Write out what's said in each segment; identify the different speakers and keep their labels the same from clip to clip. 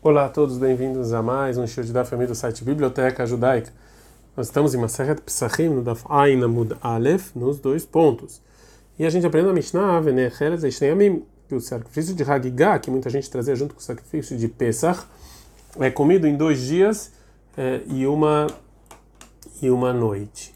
Speaker 1: Olá a todos, bem-vindos a mais um show de da família do site Biblioteca Judaica. Nós estamos em Maseret Pesachim, no Daf Ain Amud Aleph, nos dois pontos. E a gente aprende a Mishnah, Venecheres Eishneyamim, que o sacrifício de Hagigah, que muita gente trazia junto com o sacrifício de Pesach, é comido em dois dias é, e, uma, e uma noite.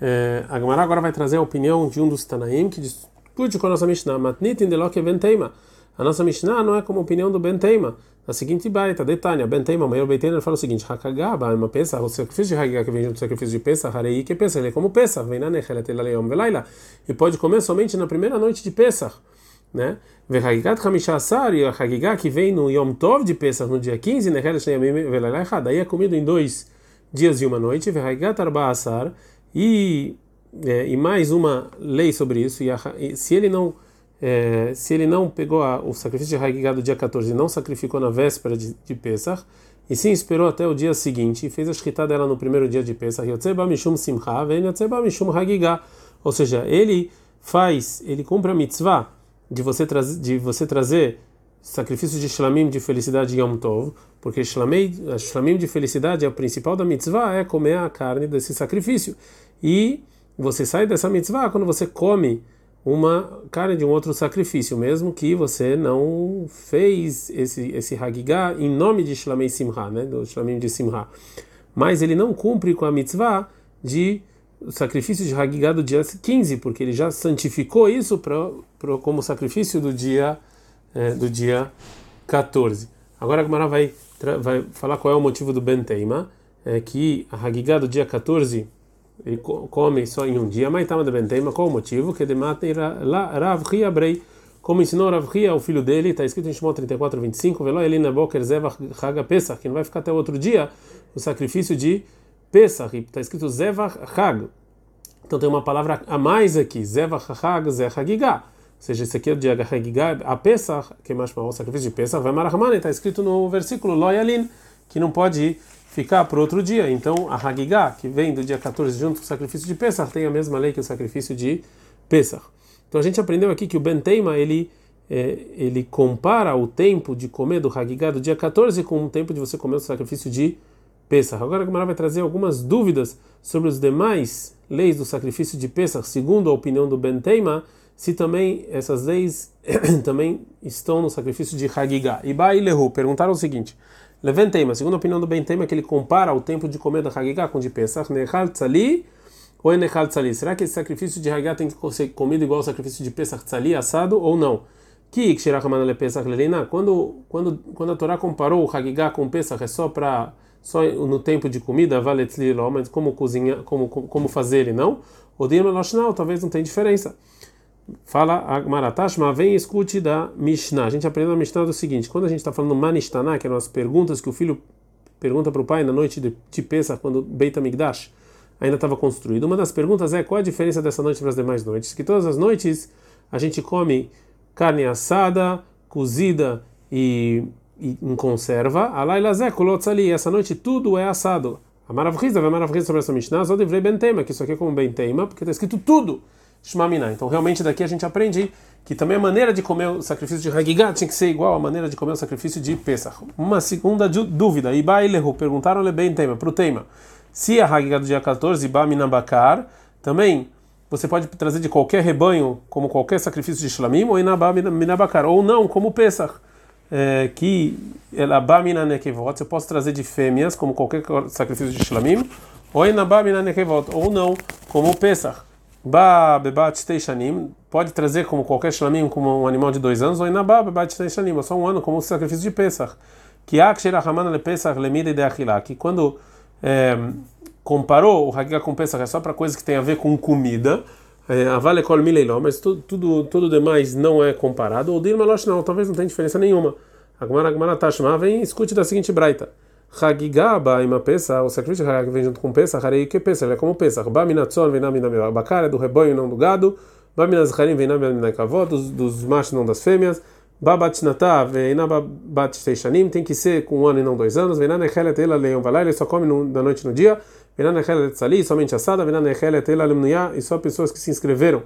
Speaker 1: É, a Gemara agora vai trazer a opinião de um dos Tanaim que discute com a nossa Mishnah, Matnit in Delok Venteima. A nossa Mishnah não é como a opinião do Benteima. Na seguinte baita, detalhe, Benteima, o maior Benteima, fala o seguinte: Hakagaba, uma peça, o sacrifício de Hagigah que vem junto sacrifício de peça, Harei que peça, ele é como peça, vem na Nechelet Leom Velaila, e pode comer somente na primeira noite de Pesach, né? E a Hagigah que vem no Yom Tov de Pesach, no dia 15, Nechelet Leom Velaila, daí é comido em dois dias e uma noite, Arbaasar, e, é, e mais uma lei sobre isso, a, e se ele não é, se ele não pegou a, o sacrifício de Hagigah do dia 14 e não sacrificou na véspera de, de Pesach, e sim esperou até o dia seguinte e fez a shkita dela no primeiro dia de Pesach, Yotzeba Mishum Simcha, Yotzeba Mishum Hagigah. Ou seja, ele faz, ele cumpre a mitzvah de você, trazer, de você trazer sacrifício de shlamim de felicidade Yom Tov, porque shlamim, shlamim de felicidade, a principal da mitzvah é comer a carne desse sacrifício. E você sai dessa mitzvah quando você come uma carne de um outro sacrifício, mesmo que você não fez esse esse hagigah em nome de Shlamei Simha, né, do Shlamim de Simha. Mas ele não cumpre com a mitzvah de sacrifício de hagigah do dia 15, porque ele já santificou isso pra como sacrifício do dia é, do dia 14. Agora a Gemara vai vai falar qual é o motivo do Benteima, é que a hagigah do dia 14 ele come só em um dia, mas estava de Benteima, qual o motivo? Que de Rav Ria Brei, como ensinou Rav Ria, o filho dele, está escrito em Shimon 34, 25, Velo Elina Boker Zevach Haga Pesach, que não vai ficar até outro dia o sacrifício de Pesach, está escrito Zevach Hag. Então tem uma palavra a mais aqui, Zevach Hag Zehagigah. Ou seja, esse aqui é o dia Hagigah, a Pesach, que é mais para o sacrifício de Pesach, vai Marahman, está escrito no versículo Loyalin, que não pode ir ficar para outro dia. Então, a Hagigah, que vem do dia 14 junto com o sacrifício de Pesach, tem a mesma lei que o sacrifício de Pesach. Então, a gente aprendeu aqui que o Benteima, ele, é, ele compara o tempo de comer do Hagigah do dia 14 com o tempo de você comer o sacrifício de Pesach. Agora a Gemara vai trazer algumas dúvidas sobre os demais leis do sacrifício de Pesach, segundo a opinião do Benteima, se também essas leis também estão no sacrifício de Hagigah. E Bailehu perguntaram o seguinte: Leventema, segundo a opinião do Bentema, que ele compara o tempo de comer da Hagigah com o de Pesach, Nechal Tzali ou Nechal Tzali. Será que esse sacrifício de Hagigah tem que ser comido igual ao sacrifício de Pesach Tzali, assado, ou não? Que Pesach quando quando quando a Torá comparou o Hagigah com o Pesach, é só para só no tempo de comida, vale mas como cozinhar, como como fazer ele não? O Dima talvez não tenha diferença. Fala a Maratashma, vem e escute da Mishnah. A gente aprendeu na Mishnah do seguinte: quando a gente está falando Manishtaná, que eram as perguntas que o filho pergunta para o pai na noite de, de Pesach, quando Beit HaMikdash ainda estava construído, uma das perguntas é qual a diferença dessa noite para as demais noites? Que todas as noites a gente come carne assada, cozida e, e em conserva. Alailazé, kolotzali, essa noite tudo é assado. A Maravriza vai Maravriza sobre essa Mishnah, só deveria Bentema, que isso aqui é como Bentema, porque está escrito tudo. Shmamina. Então, realmente, daqui a gente aprende que também a maneira de comer o sacrifício de Hagigah tinha que ser igual à maneira de comer o sacrifício de Pesach. Uma segunda dúvida, Ibailehu, perguntaram-lhe bem tema, para o tema. Se a Hagigah do dia 14, Ibaminabakar, também você pode trazer de qualquer rebanho, como qualquer sacrifício de Shlamim, ou Inabaminabakar, ou não, como Pesach. É, que ela bamina nekevot, você pode trazer de fêmeas, como qualquer sacrifício de Shlamim, ou inabamina nekevot, ou não, como Pesach. Ba bebat pode trazer como qualquer shlamim como um animal de dois anos ou inabá bebat teishanim, ou só um ano como o sacrifício de Pesach. Que akshirahaman le Pesach lemida de achilá, que quando é, comparou o Hagigah com Pesach é só para coisas que tem a ver com comida, avale kol mileiló, mas tudo, tudo, tudo demais não é comparado, ou dilma não, talvez não tenha diferença nenhuma. Agora, Agmara Tashma vem escute da seguinte braita. Hagigah ima Pesach, o sacrifício de Hagigah vem junto com Pesach, Harei que Pesach, ele é como Pesach. Ba minatzon vem na mina bacara, é do rebanho não do gado. Ba minazcharim vem na mina kavod, dos, dos machos não das fêmeas. Ba batnatá vem na bat teishanim, tem que ser com um ano e não dois anos. Vem na nechelet ela leão vai lá, ele só come no, da noite no dia. Vem na nechelet tzali, somente assada. Vem na nechelet ela lemnuya, e só pessoas que se inscreveram.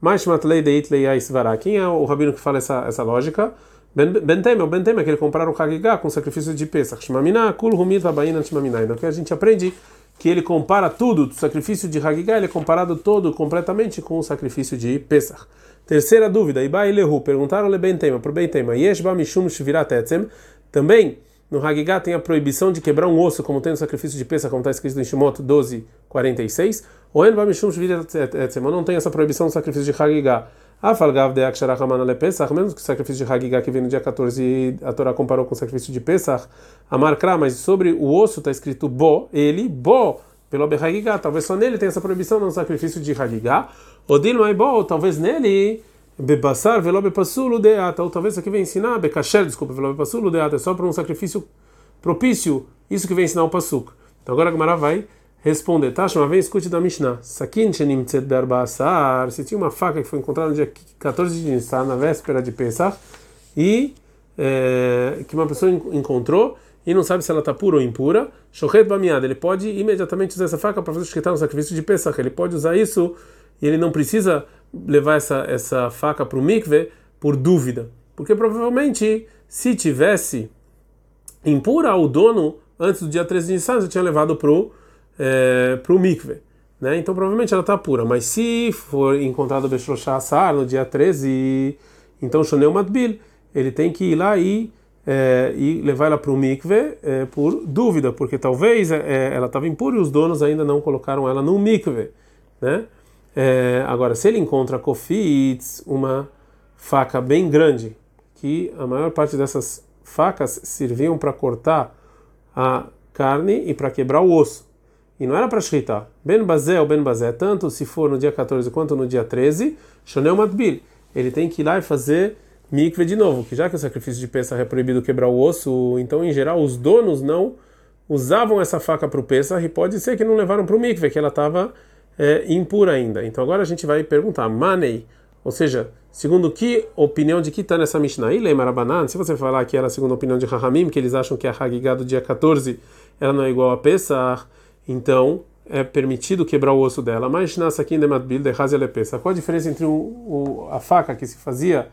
Speaker 1: Mais matlei deit leia isvará. Quem é o rabino que fala essa, essa lógica? Bentema é que ele compara o Hagigah com sacrifício de Pesach. Shmamina, Kul Humit Vabaina Shmamina. Então que a gente aprende que ele compara tudo, o sacrifício de Hagigah, ele é comparado todo, completamente com o sacrifício de Pesach. Terceira dúvida, Iba Lehu, perguntaram le Bentema, para o Bentema, Yesh Ba Mishum Shvirat Etzem, também no Hagigah tem a proibição de quebrar um osso, como tem no sacrifício de Pesach, como está escrito em Shimot 12, 46, ou En Ba Mishum Shvirat Etzem, não tem essa proibição no sacrifício de Hagigah. A falgav de Aksharachamana le Pesach, mesmo que o sacrifício de Hagigah que vem no dia 14, a Torá comparou com o sacrifício de Pesach, a marcra, mas sobre o osso está escrito bo, ele, bo, pelo Hagigah, talvez só nele tem essa proibição no sacrifício de Hagigah, o Dilmai bo, talvez nele, bebassar velo bepassulo deata, ou talvez aqui vem ensinar, bekasher, desculpa, velo bepassulo deata, é só para um sacrifício propício, isso que vem ensinar o Pasuk. Então agora a Gemara vai responder. Tash, uma vez escute da Mishnah. Sakin be'arba'asar. Se tinha uma faca que foi encontrada no dia 14 de Nisan, na véspera de Pesach, e é, que uma pessoa encontrou e não sabe se ela está pura ou impura, shochet bamiad, ele pode imediatamente usar essa faca para fazer shketar no sacrifício de Pesach. Ele pode usar isso e ele não precisa levar essa, essa faca para o mikve por dúvida. Porque provavelmente, se tivesse impura, o dono, antes do dia 13 de Nisan, já tinha levado para o é, para o mikve. Né? Então provavelmente ela está pura, mas se for encontrado Beshoshá Assar no dia 13, então Shoneu Matbil, ele tem que ir lá e, é, e levar ela para o mikve é, por dúvida, porque talvez é, é ela estava impura e os donos ainda não colocaram ela no mikve. Né? É, agora, se ele encontra kofitz, uma faca bem grande, que a maior parte dessas facas serviam para cortar a carne e para quebrar o osso e não era para shritar. Ben bazé ou ben bazé, tanto se for no dia 14 quanto no dia 13, shoneu matbil. Ele tem que ir lá e fazer mikve de novo, que já que o sacrifício de Pesach é proibido quebrar o osso, então em geral os donos não usavam essa faca para o Pesach e pode ser que não levaram para o mikve, que ela estava é, impura ainda. Então agora a gente vai perguntar, manei, ou seja, segundo que opinião de que está nessa Mishnah? Ilei Marabanan, se você falar que era a segunda opinião de Rahamim, que eles acham que a Hagigah do dia 14 ela não é igual a Pesach, então é permitido quebrar o osso dela. Mas nessa aqui em Dematbil, de Hazelepesa. Qual a diferença entre o, o, a faca que se fazia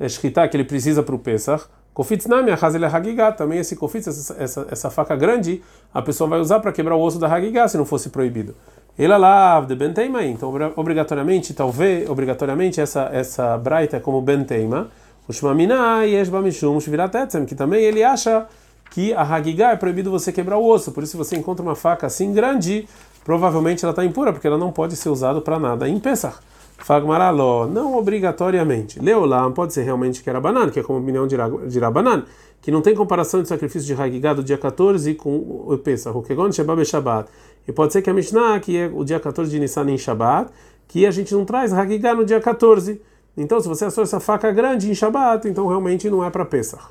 Speaker 1: escrita que ele precisa para o Pesach? Kofitznami, a Hazel Hagigah. Também esse kofitz, essa, essa, essa, faca grande, a pessoa vai usar para quebrar o osso da Hagigah se não fosse proibido. Ela lá, de Benteima, então obrigatoriamente, talvez, obrigatoriamente, essa, essa braita é como Benteima. O Shmamina e Eshbamishum Shvirat que também ele acha que a Hagigah é proibido você quebrar o osso. Por isso, se você encontra uma faca assim grande, provavelmente ela está impura, porque ela não pode ser usada para nada em Pesach. Fagmaraló, não obrigatoriamente. Leolam pode ser realmente que era banana, que é como a opinião de Rabanan, que não tem comparação de sacrifício de Hagigah do dia 14 com o Pesach, o Kegon Shebab Shabbat. E pode ser que a Mishnah, que é o dia 14 de Nissan em Shabbat, que a gente não traz Hagigah no dia 14. Então, se você assou essa faca grande em Shabbat, então realmente não é para Pesach.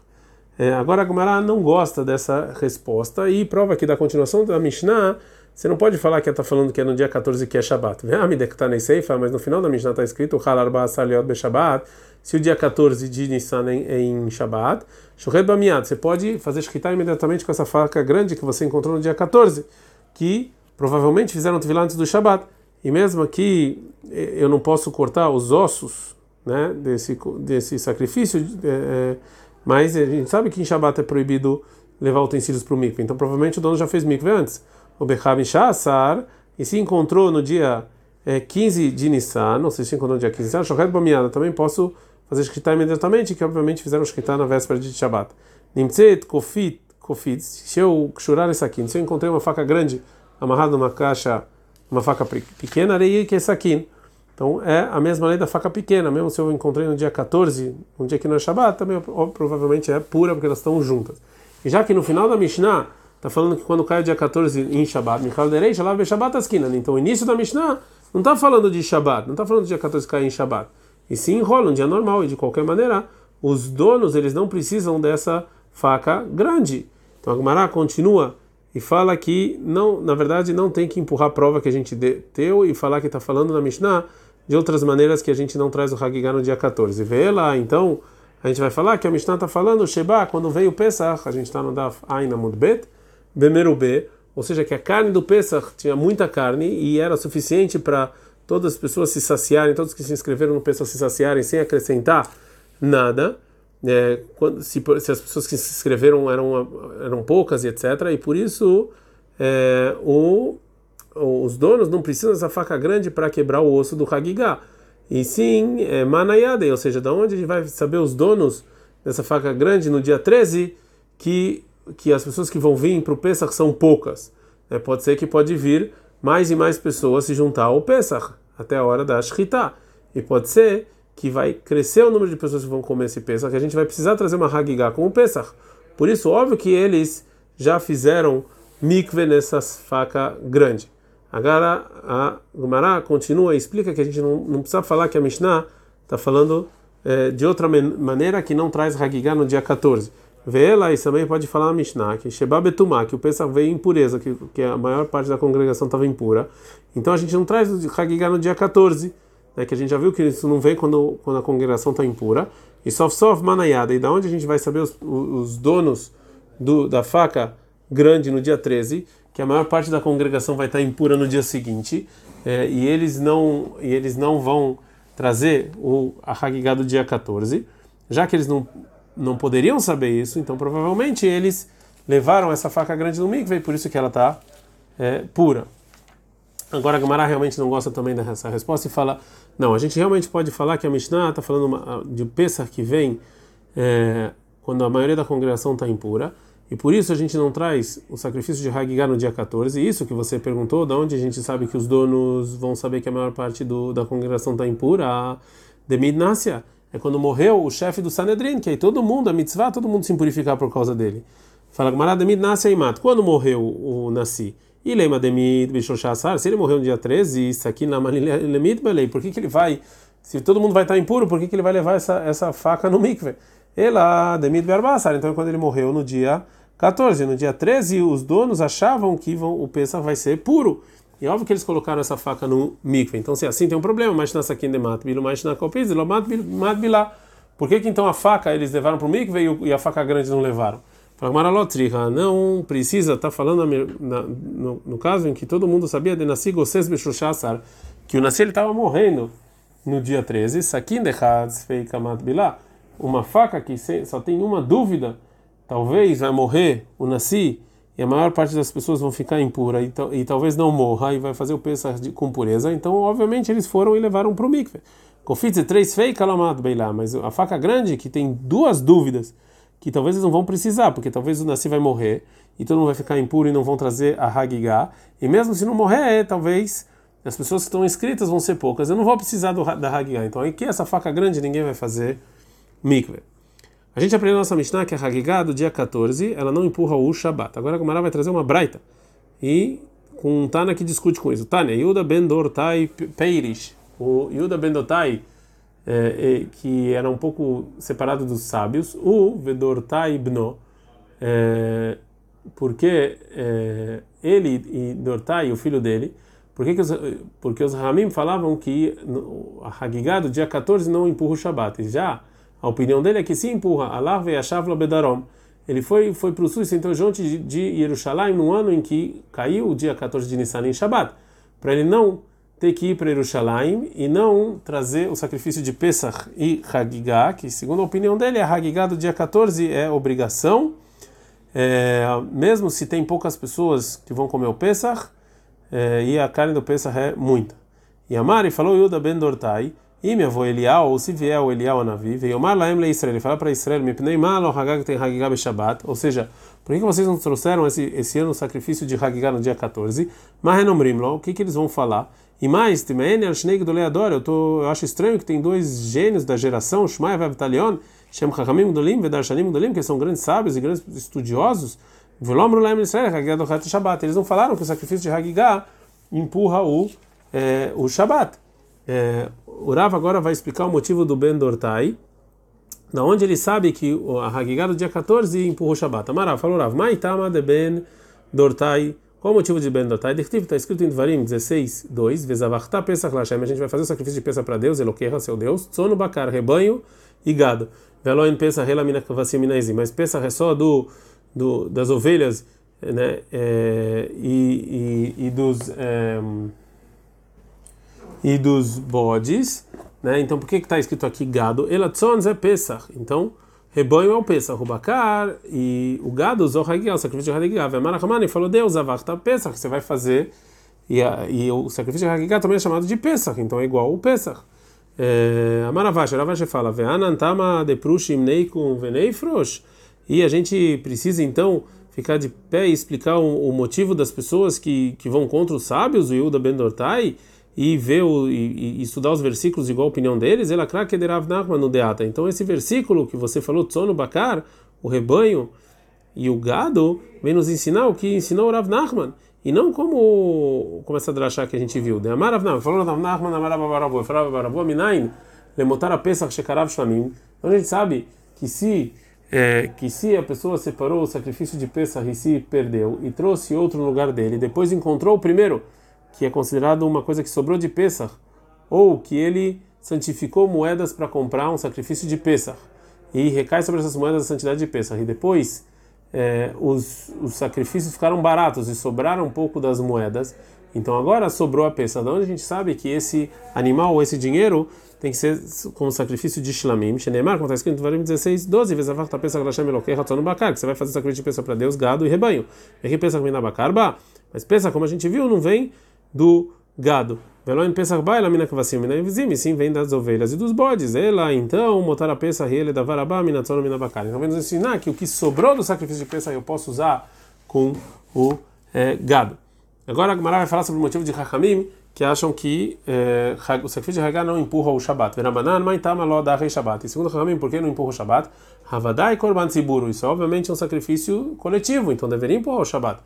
Speaker 1: É, agora a Gemara não gosta dessa resposta e prova que da continuação da Mishnah, você não pode falar que está falando que é no dia 14 que é Shabbat. Mas no final da Mishnah está escrito. Se o dia 14 de Nissan é em Shabbat, você pode fazer shkita imediatamente com essa faca grande que você encontrou no dia 14, que provavelmente fizeram tevilá antes do Shabbat. E mesmo aqui eu não posso cortar os ossos né, desse, desse sacrifício. É, é, mas a gente sabe que em Shabbat é proibido levar utensílios para o mikve. Então provavelmente o dono já fez mikve antes. O Bechab Shassar, e se encontrou no dia é, 15 de Nissan, não sei se encontrou no dia 15 de Nissan, Shohet Bamiada, também posso fazer shkita imediatamente, que obviamente fizeram shkita na véspera de Shabbat. Nimtzet, Kofit, Kofit, se eu churar esse aqui, se eu encontrei uma faca grande amarrada numa caixa, uma faca pequena, areia que é saquinho. Então é a mesma lei da faca pequena, mesmo se eu encontrei no dia 14, um dia que não é Shabbat, também provavelmente é pura porque elas estão juntas. E já que no final da Mishnah está falando que quando cai o dia 14 em Shabbat, Michal Derei, Shalab Shabbat Askinan. Então o início da Mishnah não está falando de Shabbat, não está falando do dia 14 cair em Shabbat. E sim enrola um dia normal e de qualquer maneira, os donos eles não precisam dessa faca grande. Então a Gemara continua e fala que não, na verdade não tem que empurrar a prova que a gente deu e falar que está falando na Mishnah de outras maneiras que a gente não traz o Hagigah no dia 14. Vê lá, então, a gente vai falar que a Mishnah está falando, Sheba, quando veio o Pesach, a gente está no Daf Ain Amudbet, Bemerube, ou seja, que a carne do Pesach tinha muita carne e era suficiente para todas as pessoas se saciarem, todos que se inscreveram no Pesach se saciarem sem acrescentar nada. é, quando, se, se, as pessoas que se inscreveram eram, eram poucas e etc. E por isso é, o, os donos não precisam dessa faca grande para quebrar o osso do Hagigah. E sim, é, Manayade, ou seja, da onde a gente vai saber os donos dessa faca grande no dia 13, que, que as pessoas que vão vir para o Pesach são poucas. É, pode ser que pode vir mais e mais pessoas se juntar ao Pesach, até a hora da Shritá. E pode ser que vai crescer o número de pessoas que vão comer esse Pesach, que a gente vai precisar trazer uma Hagigah com o Pesach. Por isso, óbvio que eles já fizeram mikve nessa faca grande. Agora a Gumara continua e explica que a gente não, não precisa falar que a Mishnah está falando é, de outra maneira que não traz Hagigah no dia 14. Vê lá e também pode falar a Mishnah que Sheba Betumá, que o Pesach veio impureza, que, que a maior parte da congregação estava impura. Então a gente não traz Hagigah no dia 14 né, que a gente já viu que isso não vem quando, quando a congregação está impura. E sof sof manayada, e da onde a gente vai saber os, os donos do, da faca grande no dia 13, que a maior parte da congregação vai estar impura no dia seguinte, é, e eles não e eles não vão trazer o a do dia 14, já que eles não não poderiam saber isso, então provavelmente eles levaram essa faca grande no mikve, por isso que ela está é, pura. Agora a realmente não gosta também dessa resposta e fala não, a gente realmente pode falar que a Mishnah está falando de Pesach que vem é, quando a maioria da congregação está impura, e por isso a gente não traz o sacrifício de Hagigah no dia 14. Isso que você perguntou, da onde a gente sabe que os donos vão saber que a maior parte do, da congregação está impura? A Demidnácia é quando morreu o chefe do Sanedrin, que aí todo mundo, a mitzvah, todo mundo se impurificar por causa dele. Fala, Gamara, Demidnácia e mata. Quando morreu o Nassi? E lema demid bishoshasar, se ele morreu no dia 13, isso aqui na lemid belei, por que, que ele vai, se todo mundo vai estar impuro, por que, que ele vai levar essa, essa faca no mikve? Ela demid berbassar, então quando ele morreu no dia 14, no dia 13, os donos achavam que vão, o Pesach vai ser puro. E óbvio que eles colocaram essa faca no mikve. Então, se assim tem um problema, mas na saquinha de mat, bilo mais na copiz, mat bilá. Por que, que então a faca eles levaram para o mikve e a faca grande não levaram? Não precisa, está falando na, no, no, caso em que todo mundo sabia de Nassi Gosses Beshushasar, que o Nassi estava morrendo no dia 13, Sakin Dechaz Feikamat Bilá, uma faca que só tem uma dúvida, talvez vai morrer o Nassi e a maior parte das pessoas vão ficar impura e, e talvez não morra e vai fazer o Pesach com pureza, então obviamente eles foram e levaram para o mikve. Confitze três fei kalamat beilá, mas a faca grande que tem duas dúvidas que talvez eles não vão precisar, porque talvez o Nassi vai morrer e todo mundo vai ficar impuro e não vão trazer a Hagigah. E mesmo se não morrer, talvez as pessoas que estão inscritas vão ser poucas. Eu não vou precisar do, da Hagigah. Então aqui essa faca grande ninguém vai fazer mikve. A gente aprendeu na nossa Mishnah que a Hagigah do dia 14 ela não empurra o Shabat. Agora a Gomara vai trazer uma braita e com um Tana que discute com isso. Tânia, Yuda ben Dortai Peirish. O Yuda ben Dortai é, que era um pouco separado dos sábios, o Vedortai Ibno, é, porque é, ele e Dortai, o filho dele, porque, que os, porque os Ramim falavam que a Hagigah do dia 14 não empurra o Shabat, e já a opinião dele é que sim empurra, Allah ve'ashavla bedarom, ele foi foi para o sul e sentou junto de, de Jerusalém no ano em que caiu o dia 14 de Nissan em Shabat, para ele não ter que ir para Jerusalém e não trazer o sacrifício de Pesach e Hagigah, que segundo a opinião dele, a Hagigah do dia 14 é obrigação, é, mesmo se tem poucas pessoas que vão comer o Pesach, é, e a carne do Pesach é muita. E a falou Yuda ben Dortai, e minha avó Elial, ou se vier o Elial a Navi, veio Omar Laem le Israel, ele fala para Israel, me pnei mal o Hagag tem Hagigah Shabbat, ou seja, por que vocês não trouxeram esse, esse ano o sacrifício de Hagigah no dia 14? Mas renomrimlo, o que, que eles vão falar? E mais, eu, tô, eu acho estranho que tem dois gênios da geração, Shmai e Avtalion, Shem Chachamim Gdolim, Vedarshanim Gdolim, que são grandes sábios e grandes estudiosos. Eles não falaram que o sacrifício de Hagigah empurra o, é, o Shabat. É, o Rav agora vai explicar o motivo do Ben Dortai, da onde ele sabe que a Hagigah do dia 14 empurra o Shabat. Amarav falou Rav, Maitama de Ben Dortai qual o motivo de Ben Dotai? Está escrito em Dvarim 16, 2, Vezavachta Pesach Lashem. A gente vai fazer o sacrifício de Pesach para Deus, Eloqueira, seu Deus, Tsono Bakar, rebanho e gado. Veloen Pesach Relamina Kavassim Minaizim. Mas Pesach é só do, do, das ovelhas né, é, e, e, e, dos. É, e dos bodes, né? Então por que está escrito aqui gado? Elatzons é Pesach. Então rebanho é o Pesach, o Bacar e o gado usou o sacrifício de. Marachamani falou, Deus, Avachta Pesach, você vai fazer, e, a, e o sacrifício de Hagigah também é chamado de Pesach, então é igual o Pesach. É, Ravash fala, Ve'anantama de prushim neikum veneifrosh, e a gente precisa então ficar de pé e explicar o, o motivo das pessoas que, que vão contra os sábios, o Yuda Ben Dortai, e ver o, e, e, estudar os versículos igual a opinião deles, ela craquederav nachman no deata. Então esse versículo que você falou, tsono bakar, o rebanho e o gado, vem nos ensinar o que ensinou Rav Nachman. E não como, como essa drachá que a gente viu. De Amar Rav Nachman, falou Rav Nachman, Amar Rav Rav Baravu, Minain, Lemotar a Pesach Shekarav Shlamim. Então a gente sabe que se é, que se a pessoa separou o sacrifício de Pesach e se perdeu e trouxe outro no lugar dele, depois encontrou o primeiro que é considerado uma coisa que sobrou de Pesach, ou que ele santificou moedas para comprar um sacrifício de Pesach, e recai sobre essas moedas a santidade de Pesach, e depois é, os, os sacrifícios ficaram baratos e sobraram um pouco das moedas, então agora sobrou a Pesach. Da onde a gente sabe que esse animal ou esse dinheiro tem que ser como sacrifício de Shlamim, Shenemar, como está escrito em Varim 16, 12, vezes a tá Bakar, que você vai fazer sacrifício de Pesach para Deus, gado e rebanho. E aqui Pesach Minabakar, mas Pesach, como a gente viu, não vem do gado. Veloin Pesach Baila Mina Kavassim Mina Evzim, sim vem das ovelhas e dos bodes. Ela então, motar a Pesach ele da Varabá Mina Tzona Mina Bakar. Então vem ensinar que o que sobrou do sacrifício de Pesach eu posso usar com o é, gado. Agora a Gemara vai falar sobre o motivo de Hakamim que acham que é, o sacrifício de Hagá não empurra o Shabat. Verabanan, Maitama, Ló, Rei Shabat. E segundo Hakamim, por que não empurra o Shabat? Havadai Korban Tziburu. Isso obviamente é um sacrifício coletivo, então deveria empurrar o Shabat.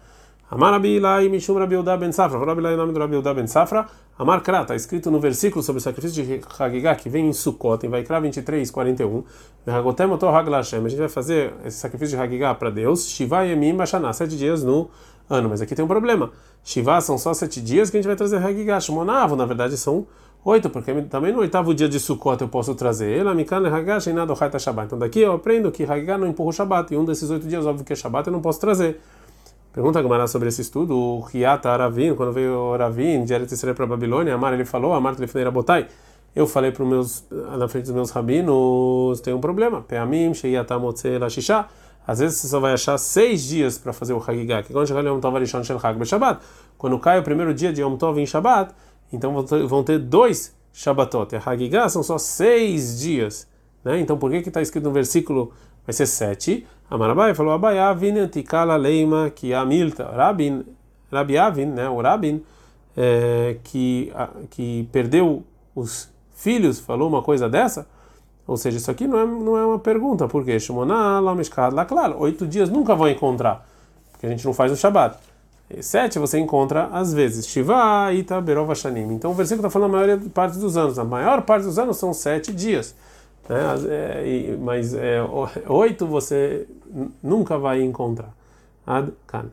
Speaker 1: Amar Rabi Ilai Mishum Rabi Uda Ben Safra. Rabi Ilai, nome do Rabi Uda Ben Safra. Amar Kra, está escrito no versículo sobre o sacrifício de Hagigah, que vem em Sukkot, em Vaikra 23, 41. Hagotem Oto Hag A gente vai fazer esse sacrifício de Hagigah para Deus. Shiva Yemim Bashaná, sete dias no ano. Mas aqui tem um problema. Shiva são só sete dias que a gente vai trazer Hagigah. Shmonavo, na verdade, são oito, porque também no oitavo dia de Sukkot eu posso trazer. Ela Mikan Hagigah Sheinado Haita Shabbat. Então daqui eu aprendo que Hagigah não empurra o Shabbat. E um desses oito dias, óbvio que é Shabbat, eu não posso trazer. Pergunta a Gamara sobre esse estudo, o Riata Aravin, quando veio o Aravin de Eretz para a Babilônia, Amar ele falou, Amar telefoneira botai, eu falei para meus na frente dos meus rabinos, tem um problema, Peamim, Sheiatamotze Lashisha, às vezes você só vai achar seis dias para fazer o Hagigah, que quando Yom Tov Arishon Shel Hag Shabbat, quando cai o primeiro dia de Yom Tov em Shabbat, então vão ter, dois Shabbatot, e Hagigah são só seis dias, né? Então por que está escrito no versículo? Vai ser sete? Amarabai falou Abai Avin antikala leima que a milta Rabin Rabi Avin, né, o Rabin é, que que perdeu os filhos falou uma coisa dessa? Ou seja, isso aqui não é, não é uma pergunta, porque Shimoná, Lamishkad, claro, oito dias nunca vão encontrar, porque a gente não faz o Shabat. Sete você encontra às vezes. Shiva, Ita, Berova, Shanim. Então o versículo está falando a maior parte dos anos. A maior parte dos anos são sete dias. Né? É, mas é, oito você nunca vai encontrar. Ad -kan.